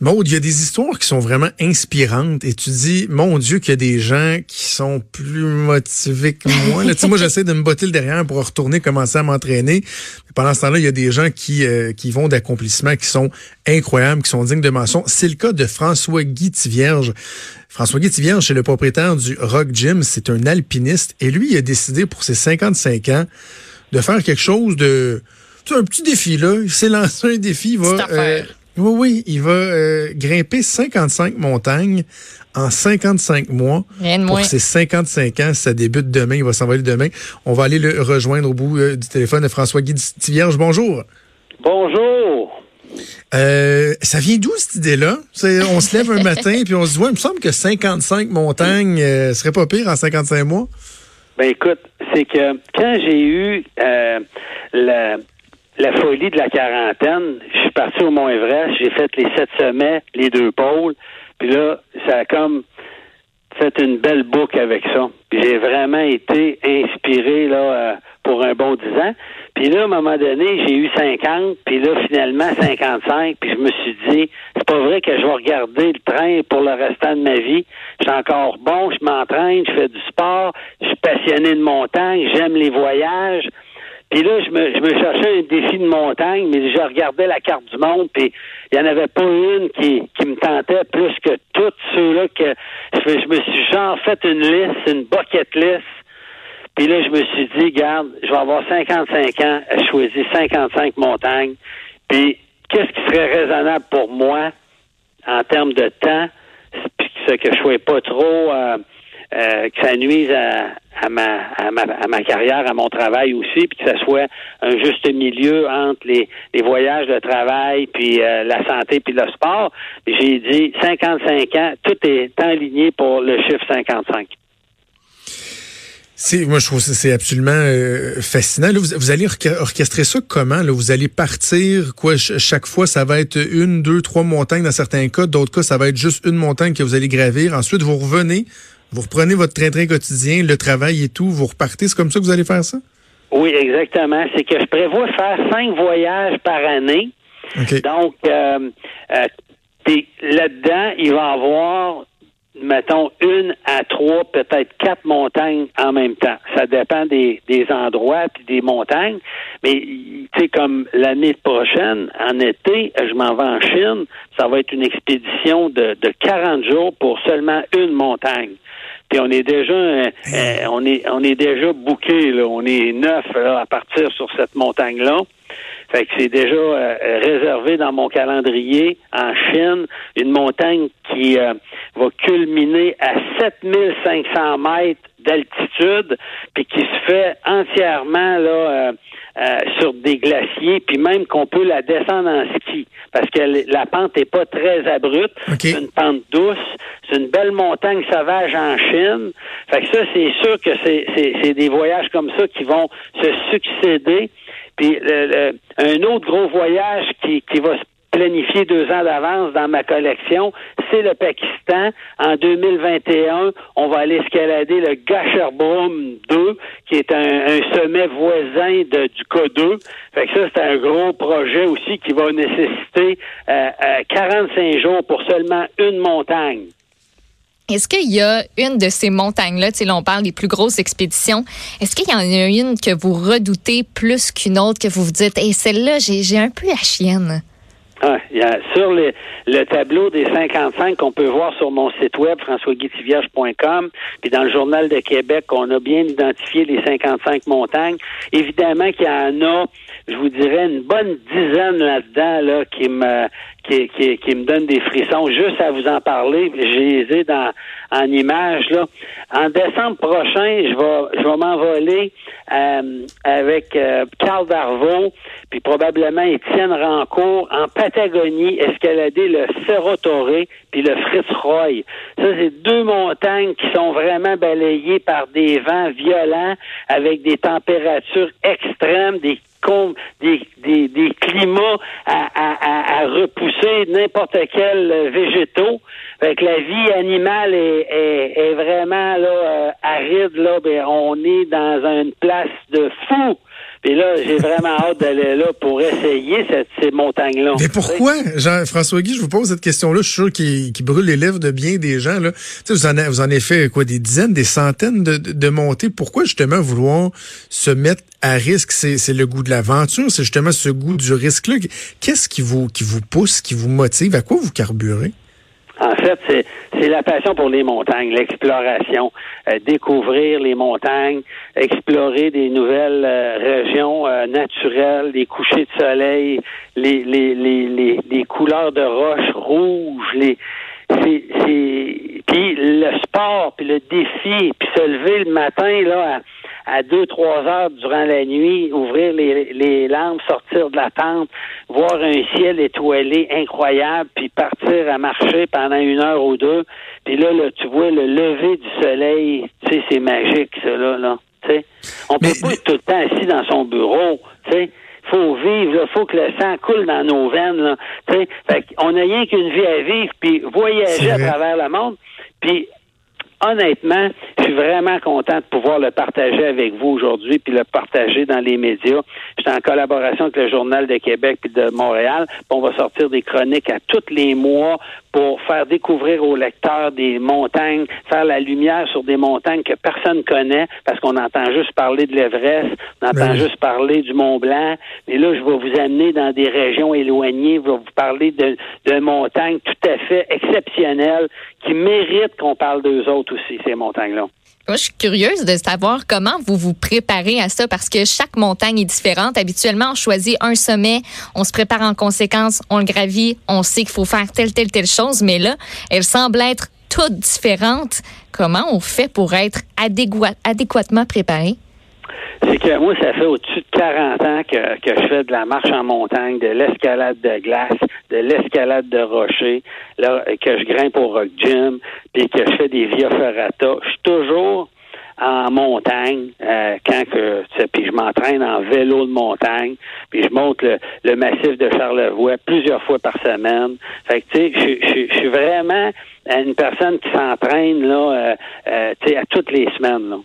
Maud, il y a des histoires qui sont vraiment inspirantes et tu dis, mon Dieu, qu'il y a des gens qui sont plus motivés que moi. Là, moi, j'essaie de me botter le derrière pour retourner commencer à m'entraîner. Pendant ce temps-là, il y a des gens qui, euh, qui vont d'accomplissements qui sont incroyables, qui sont dignes de mention. C'est le cas de François-Guy Tivierge. François-Guy Tivierge, c'est le propriétaire du Rock Gym. C'est un alpiniste. Et lui, il a décidé pour ses 55 ans de faire quelque chose de... C'est un petit défi, là. Il s'est lancé un défi. Il va, oui, oui, il va euh, grimper 55 montagnes en 55 mois. Rien de pour moins. ses 55 ans, ça débute demain, il va s'envoler demain. On va aller le rejoindre au bout euh, du téléphone de François-Guy Tivierge. Bonjour. Bonjour. Euh, ça vient d'où cette idée-là? C'est- On se lève un matin puis on se dit, ouais, il me semble que 55 montagnes euh, serait pas pire en 55 mois. Ben écoute, c'est que quand j'ai eu euh, la, la folie de la quarantaine, je suis parti au Mont Everest, j'ai fait les sept sommets, les deux pôles, puis là, ça a comme fait une belle boucle avec ça. J'ai vraiment été inspiré là euh, pour un bon dix ans. Puis là, à un moment donné, j'ai eu 50, puis là, finalement, 55, puis je me suis dit, c'est pas vrai que je vais regarder le train pour le restant de ma vie. Je suis encore bon, je m'entraîne, je fais du sport, je suis passionné de montagne, j'aime les voyages. Puis là, je me, je me cherchais un défi de montagne, mais je regardais la carte du monde, puis il n'y en avait pas une qui, qui me tentait plus que toutes ceux-là que je, me- suis genre fait une liste, une bucket list. Puis là, je me suis dit, garde, je vais avoir 55 ans, je choisis 55 montagnes. Puis, qu'est-ce qui serait raisonnable pour moi en termes de temps, puis que je ne sois pas trop, euh, euh, que ça nuise à, ma, carrière, à mon travail aussi, puis que ça soit un juste milieu entre les, voyages, le travail, puis euh, la santé, puis le sport. J'ai dit 55 ans, tout est enligné pour le chiffre 55. C'est, moi, je trouve que c'est absolument euh, fascinant. Vous, allez orchestrer ça comment? Vous allez partir, quoi, ch- chaque fois, ça va être une, deux, trois montagnes dans certains cas. D'autres cas, ça va être juste une montagne que vous allez gravir. Ensuite, vous revenez, vous reprenez votre train-train quotidien, le travail et tout, vous repartez. C'est comme ça que vous allez faire ça? Oui, exactement. C'est que je prévois faire cinq voyages par année. Donc, euh, euh, là-dedans, il va y avoir, mettons, une à trois, peut-être quatre montagnes en même temps. Ça dépend des, des endroits puis des montagnes. Mais, tu sais, comme l'année prochaine, en été, je m'en vais en Chine. Ça va être une expédition de, de 40 jours pour seulement une montagne. Puis on est déjà, euh, euh, on est, on est déjà bouqué, là. On est neuf là, à partir sur cette montagne-là. Fait que c'est déjà euh, réservé dans mon calendrier en Chine, une montagne qui euh, va culminer à 7500 mètres d'altitude, puis qui se fait entièrement là euh, euh, sur des glaciers, puis même qu'on peut la descendre en ski, parce que la pente est pas très abrupte, OK. c'est une pente douce, c'est une belle montagne sauvage en Chine. Fait que ça, c'est sûr que c'est, c'est, c'est des voyages comme ça qui vont se succéder. Puis un autre gros voyage qui, qui va se planifier deux ans d'avance dans ma collection, c'est le Pakistan. En 2021, on va aller escalader le Gasherbrum 2, qui est un, sommet voisin de, du K2. Fait que ça, c'est un gros projet aussi qui va nécessiter euh, euh, 45 jours pour seulement une montagne. Est-ce qu'il y a une de ces montagnes-là, tu sais, là, on parle des plus grosses expéditions, est-ce qu'il y en a une que vous redoutez plus qu'une autre, que vous vous dites, hey, celle-là, j'ai un peu la chienne? Ah, sur le, le tableau des 55 qu'on peut voir sur mon site web, françoisguitivierge.com, puis dans le Journal de Québec, on a bien identifié les 55 montagnes. Évidemment qu'il y en a, je vous dirais, une bonne dizaine là-dedans là, qui me qui, qui, qui me donne des frissons juste à vous en parler. J'ai les ai dans en images là. En décembre prochain, je vais je vais m'envoler euh, avec euh, Carl Darvaux, puis probablement Étienne Rancourt en Patagonie, escalader le Cerro Torre puis le Fritz Roy. Ça, c'est deux montagnes qui sont vraiment balayées par des vents violents avec des températures extrêmes, des des, des, des climats à, à, à repousser n'importe quel végétaux. Fait que la vie animale est, est, est vraiment là, euh, aride. Là, ben, on est dans une place de fou. Puis là, j'ai vraiment hâte d'aller là pour essayer cette, ces montagnes-là. Mais pourquoi, Jean-François Guy, je vous pose cette question-là, je suis sûr qu'il brûle les lèvres de bien des gens. Là. vous, en avez, vous en avez fait quoi, des dizaines, des centaines de, de, montées. Pourquoi justement vouloir se mettre à risque? C'est le goût de l'aventure, c'est justement ce goût du risque-là. Qu'est-ce qui vous, qui vous pousse, qui vous motive? À quoi vous carburez? En fait, c'est la passion pour les montagnes, l'exploration, euh, découvrir les montagnes, explorer des nouvelles euh, régions euh, naturelles, les couchers de soleil, les, les, les, les, les couleurs de roches rouges, les c'est puis le sport, puis le défi, puis se lever le matin là à, à deux trois heures durant la nuit, ouvrir les, les lampes, sortir de la tente, voir un ciel étoilé incroyable, puis partir à marcher pendant une heure ou deux, puis là, là tu vois le lever du soleil, tu sais, c'est magique ça là, là. Tu sais, on peut pas être tout le temps assis dans son bureau, tu sais faut vivre, il faut que le sang coule dans nos veines. Là. Fait on n'a rien qu'une vie à vivre, puis voyager à travers le monde. Puis honnêtement, je suis vraiment content de pouvoir le partager avec vous aujourd'hui, puis le partager dans les médias. J'étais en collaboration avec le Journal de Québec puis de Montréal. on va sortir des chroniques à tous les mois pour faire découvrir aux lecteurs des montagnes, faire la lumière sur des montagnes que personne connaît, parce qu'on entend juste parler de l'Everest, on entend juste parler du Mont Blanc. Mais là, je vais vous amener dans des régions éloignées, je vais vous parler de, de montagnes tout à fait exceptionnelles qui méritent qu'on parle d'eux autres aussi, ces montagnes-là. Moi, je suis curieuse de savoir comment vous vous préparez à ça parce que chaque montagne est différente. Habituellement, on choisit un sommet, on se prépare en conséquence, on le gravit, on sait qu'il faut faire telle, telle, telle chose, mais là, elles semblent être toutes différentes. Comment on fait pour être adéquatement préparé? C'est que moi, ça fait au-dessus de 40 ans que, que je fais de la marche en montagne, de l'escalade de glace, de l'escalade de rocher, là, que je grimpe au rock gym, puis que je fais des via ferrata. Je suis toujours en montagne euh, quand que puis je m'entraîne en vélo de montagne puis je monte le, le, massif de Charlevoix plusieurs fois par semaine fait que tu sais je, suis vraiment une personne qui s'entraîne là euh, euh, tu sais à toutes les semaines.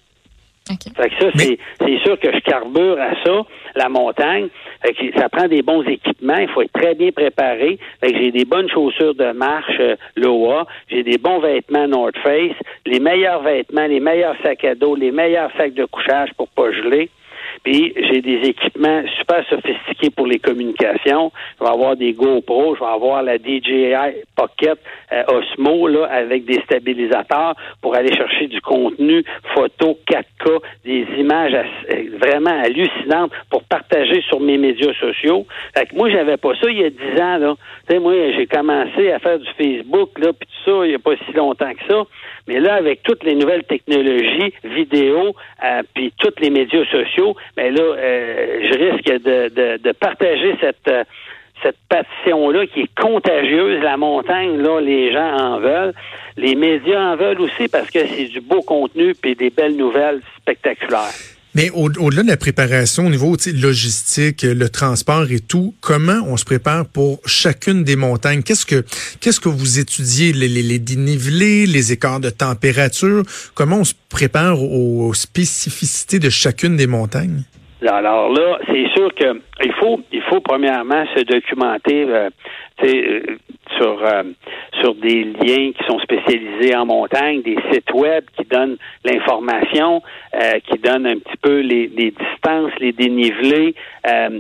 Fait que ça, c'est sûr que je carbure à ça, la montagne. Fait que ça prend des bons équipements. Il faut être très bien préparé. Fait que j'ai des bonnes chaussures de marche euh, Loa. J'ai des bons vêtements North Face. Les meilleurs vêtements, les meilleurs sacs à dos, les meilleurs sacs de couchage pour pas geler. Puis j'ai des équipements super sophistiqués pour les communications. Je vais avoir des GoPro, je vais avoir la DJI Pocket euh, Osmo là, avec des stabilisateurs pour aller chercher du contenu photo 4K, des images euh, vraiment hallucinantes pour partager sur mes médias sociaux. Fait que moi, j'avais pas ça il y a 10 ans. Là. sais, moi, j'ai commencé à faire du Facebook, là, puis tout ça, il n'y a pas si longtemps que ça. Mais là, avec toutes les nouvelles technologies, vidéo, euh, puis tous les médias sociaux, mais ben là, euh, je risque de, de, partager cette euh, cette passion-là qui est contagieuse. La montagne, là, les gens en veulent. Les médias en veulent aussi parce que c'est du beau contenu puis des belles nouvelles spectaculaires. Mais au-delà de la préparation au niveau logistique, le transport et tout, comment on se prépare pour chacune des montagnes? Qu'est-ce que qu'est-ce que vous étudiez? Les, les, les, dénivelés, les écarts de température? Comment on se prépare aux, spécificités de chacune des montagnes? Alors là, c'est sûr que il faut il faut premièrement se documenter euh, euh sur euh, sur des liens qui sont spécialisés en montagne, des sites web qui donnent l'information, euh, qui donnent un petit peu les, distances, les dénivelés. Euh,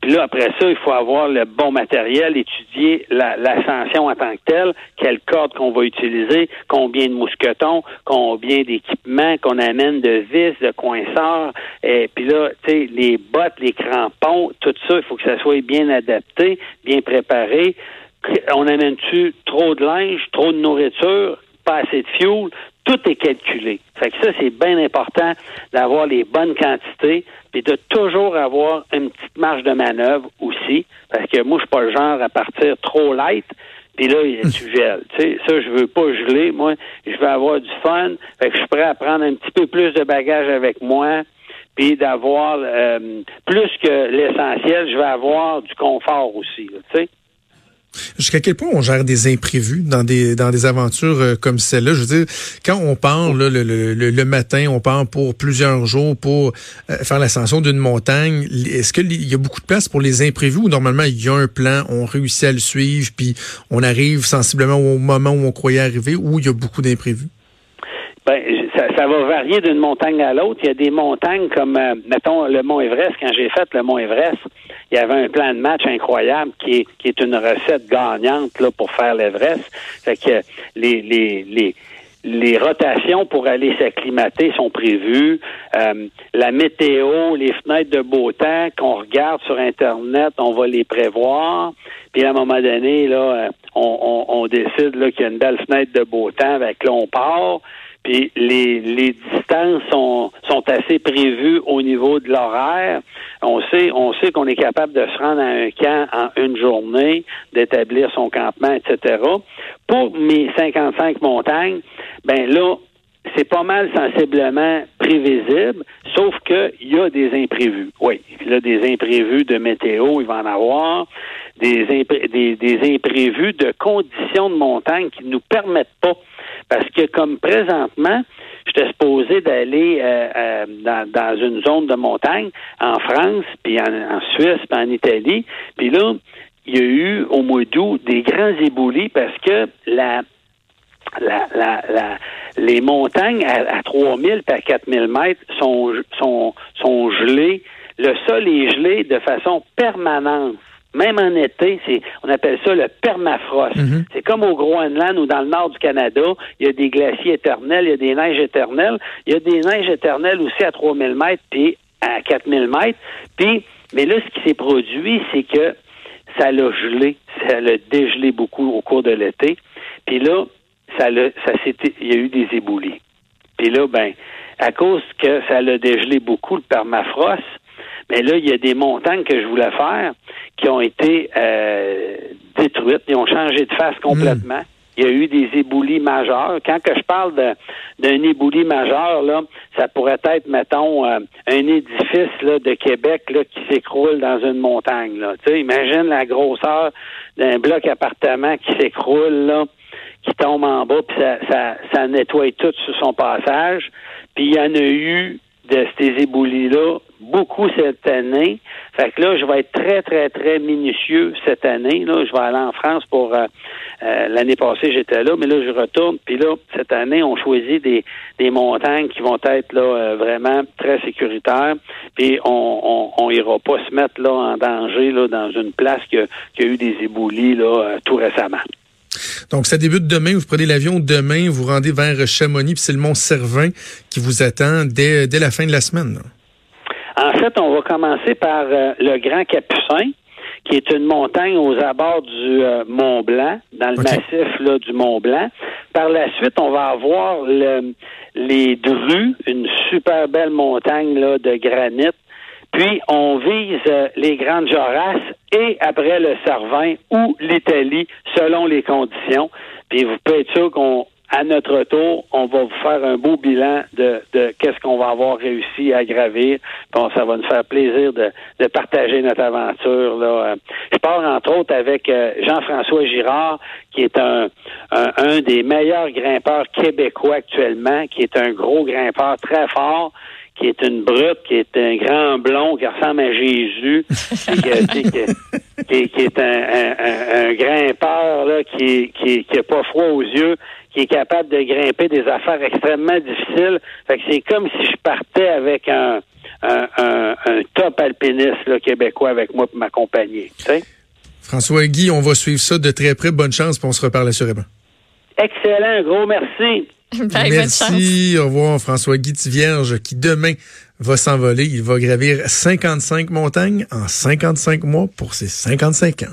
puis là, après ça, il faut avoir le bon matériel, étudier l'ascension en tant que telle, quelle corde qu'on va utiliser, combien de mousquetons, combien d'équipements qu'on amène de vis, de coinceurs. Et puis là, tu sais, les bottes, les crampons, tout ça, il faut que ça soit bien adapté, bien préparé. On amène-tu trop de linge, trop de nourriture, pas assez de fuel? Tout est calculé. Fait que ça, c'est bien important d'avoir les bonnes quantités, puis de toujours avoir une petite marge de manœuvre aussi, parce que moi, je suis pas le genre à partir trop light, puis là, tu gèles. Tu sais, ça, je veux pas geler. Moi, je veux avoir du fun. Fait que je suis prêt à prendre un petit peu plus de bagages avec moi, puis d'avoir euh, plus que l'essentiel. Je veux avoir du confort aussi. Tu sais. Jusqu'à quel point on gère des imprévus dans des dans des aventures euh, comme celle-là? Je veux dire, quand on part le, le, le, matin, on part pour plusieurs jours pour euh, faire l'ascension d'une montagne. Est-ce qu'il y a beaucoup de place pour les imprévus ou normalement il y a un plan, on réussit à le suivre, puis on arrive sensiblement au moment où on croyait arriver, ou il y a beaucoup d'imprévus? Ben, ça, va varier d'une montagne à l'autre. Il y a des montagnes comme, euh, mettons, le Mont Everest. Quand j'ai fait le Mont Everest, il y avait un plan de match incroyable qui est, qui est une recette gagnante là, pour faire l'Everest. Fait que les, les, les, les rotations pour aller s'acclimater sont prévues. Euh, la météo, les fenêtres de beau temps qu'on regarde sur Internet, on va les prévoir. Puis à un moment donné, là, on, on, on décide qu'il y a une belle fenêtre de beau temps, avec là, on part. Puis les, les distances sont, sont assez prévues au niveau de l'horaire. On sait, on sait qu'on est capable de se rendre à un camp en une journée, d'établir son campement, etc. Pour mes 55 montagnes, ben là, c'est pas mal sensiblement prévisible, sauf qu'il y a des imprévus. Oui, a des imprévus de météo, il va en avoir, des, des imprévus de conditions de montagne qui ne nous permettent pas parce que comme présentement, j'étais supposé d'aller euh, euh, dans, une zone de montagne en France, puis en, Suisse, puis en Italie. Puis là, il y a eu au mois d'août des grands éboulis parce que les montagnes à, à 3000 et à 4000 mètres sont, sont, sont gelées. Le sol est gelé de façon permanente même en été, c'est on appelle ça le permafrost. Mhm. C'est comme au Groenland ou dans le nord du Canada, il y a des glaciers éternels, il y a des neiges éternelles, il y a des neiges éternelles aussi à 3000 mètres puis à 4000 mètres. Puis, mais là, ce qui s'est produit, c'est que ça l'a gelé, ça l'a dégelé beaucoup au cours de l'été. Puis là, ça l'a, ça s'était, il y a eu des éboulis. Puis là, ben, à cause que ça l'a dégelé beaucoup le permafrost, mais là, il y a des montagnes que je voulais faire qui ont été euh, détruites, ils ont changé de face complètement. Hmm. Il y a eu des éboulis majeurs. Quand que je parle d'un éboulis majeur, là, ça pourrait être, mettons, euh, un édifice là, de Québec là, qui s'écroule dans une montagne. Là. Tu sais, imagine la grosseur d'un bloc appartement qui s'écroule, là, qui tombe en bas, puis ça, ça, ça nettoie tout sur son passage. Puis il y en a eu de ces éboulis-là beaucoup cette année. Fait que là, je vais être très, très, très minutieux cette année. Là, je vais aller en France pour euh, euh, l'année passée, j'étais là, mais là, je retourne. Puis là, cette année, on choisit des, des montagnes qui vont être là euh, vraiment très sécuritaires. Puis on, on, on, ira pas se mettre là en danger là dans une place qui a, qui a eu des éboulis là tout récemment. Donc, ça débute demain. Vous prenez l'avion demain, vous rendez vers Chamonix, puis c'est le Mont Cervin qui vous attend dès, dès la fin de la semaine. En fait, on va commencer par euh, le Grand Capucin, qui est une montagne aux abords du euh, Mont Blanc, dans le massif là, du Mont Blanc. Par la suite, on va avoir le, les Drues, une super belle montagne là, de granit. Puis on vise euh, les Grandes Jorasses et après le Cervin ou l'Italie, selon les conditions. Puis vous pouvez être sûr qu'on à notre tour, on va vous faire un beau bilan de, de qu'est-ce qu'on va avoir réussi à gravir. Bon, ça va nous faire plaisir de, de partager notre aventure. Là. Je pars entre autres avec euh, Jean-François Girard, qui est un, un, des meilleurs grimpeurs québécois actuellement, qui est un gros grimpeur très fort qui est une brute, qui est un grand blond, qui ressemble à Jésus, qui, qui, qui, est un, un, grimpeur là, qui, qui, qui pas froid aux yeux, qui est capable de grimper des affaires extrêmement difficiles. Fait que c'est comme si je partais avec un, un, un, top alpiniste là, québécois avec moi pour m'accompagner. François Guy, on va suivre ça de très près. Bonne chance, pour on se reparle assurément. Excellent, gros merci. merci, au revoir François Guy Vierge qui demain va s'envoler. Il va gravir 55 montagnes en 55 mois pour ses 55 ans.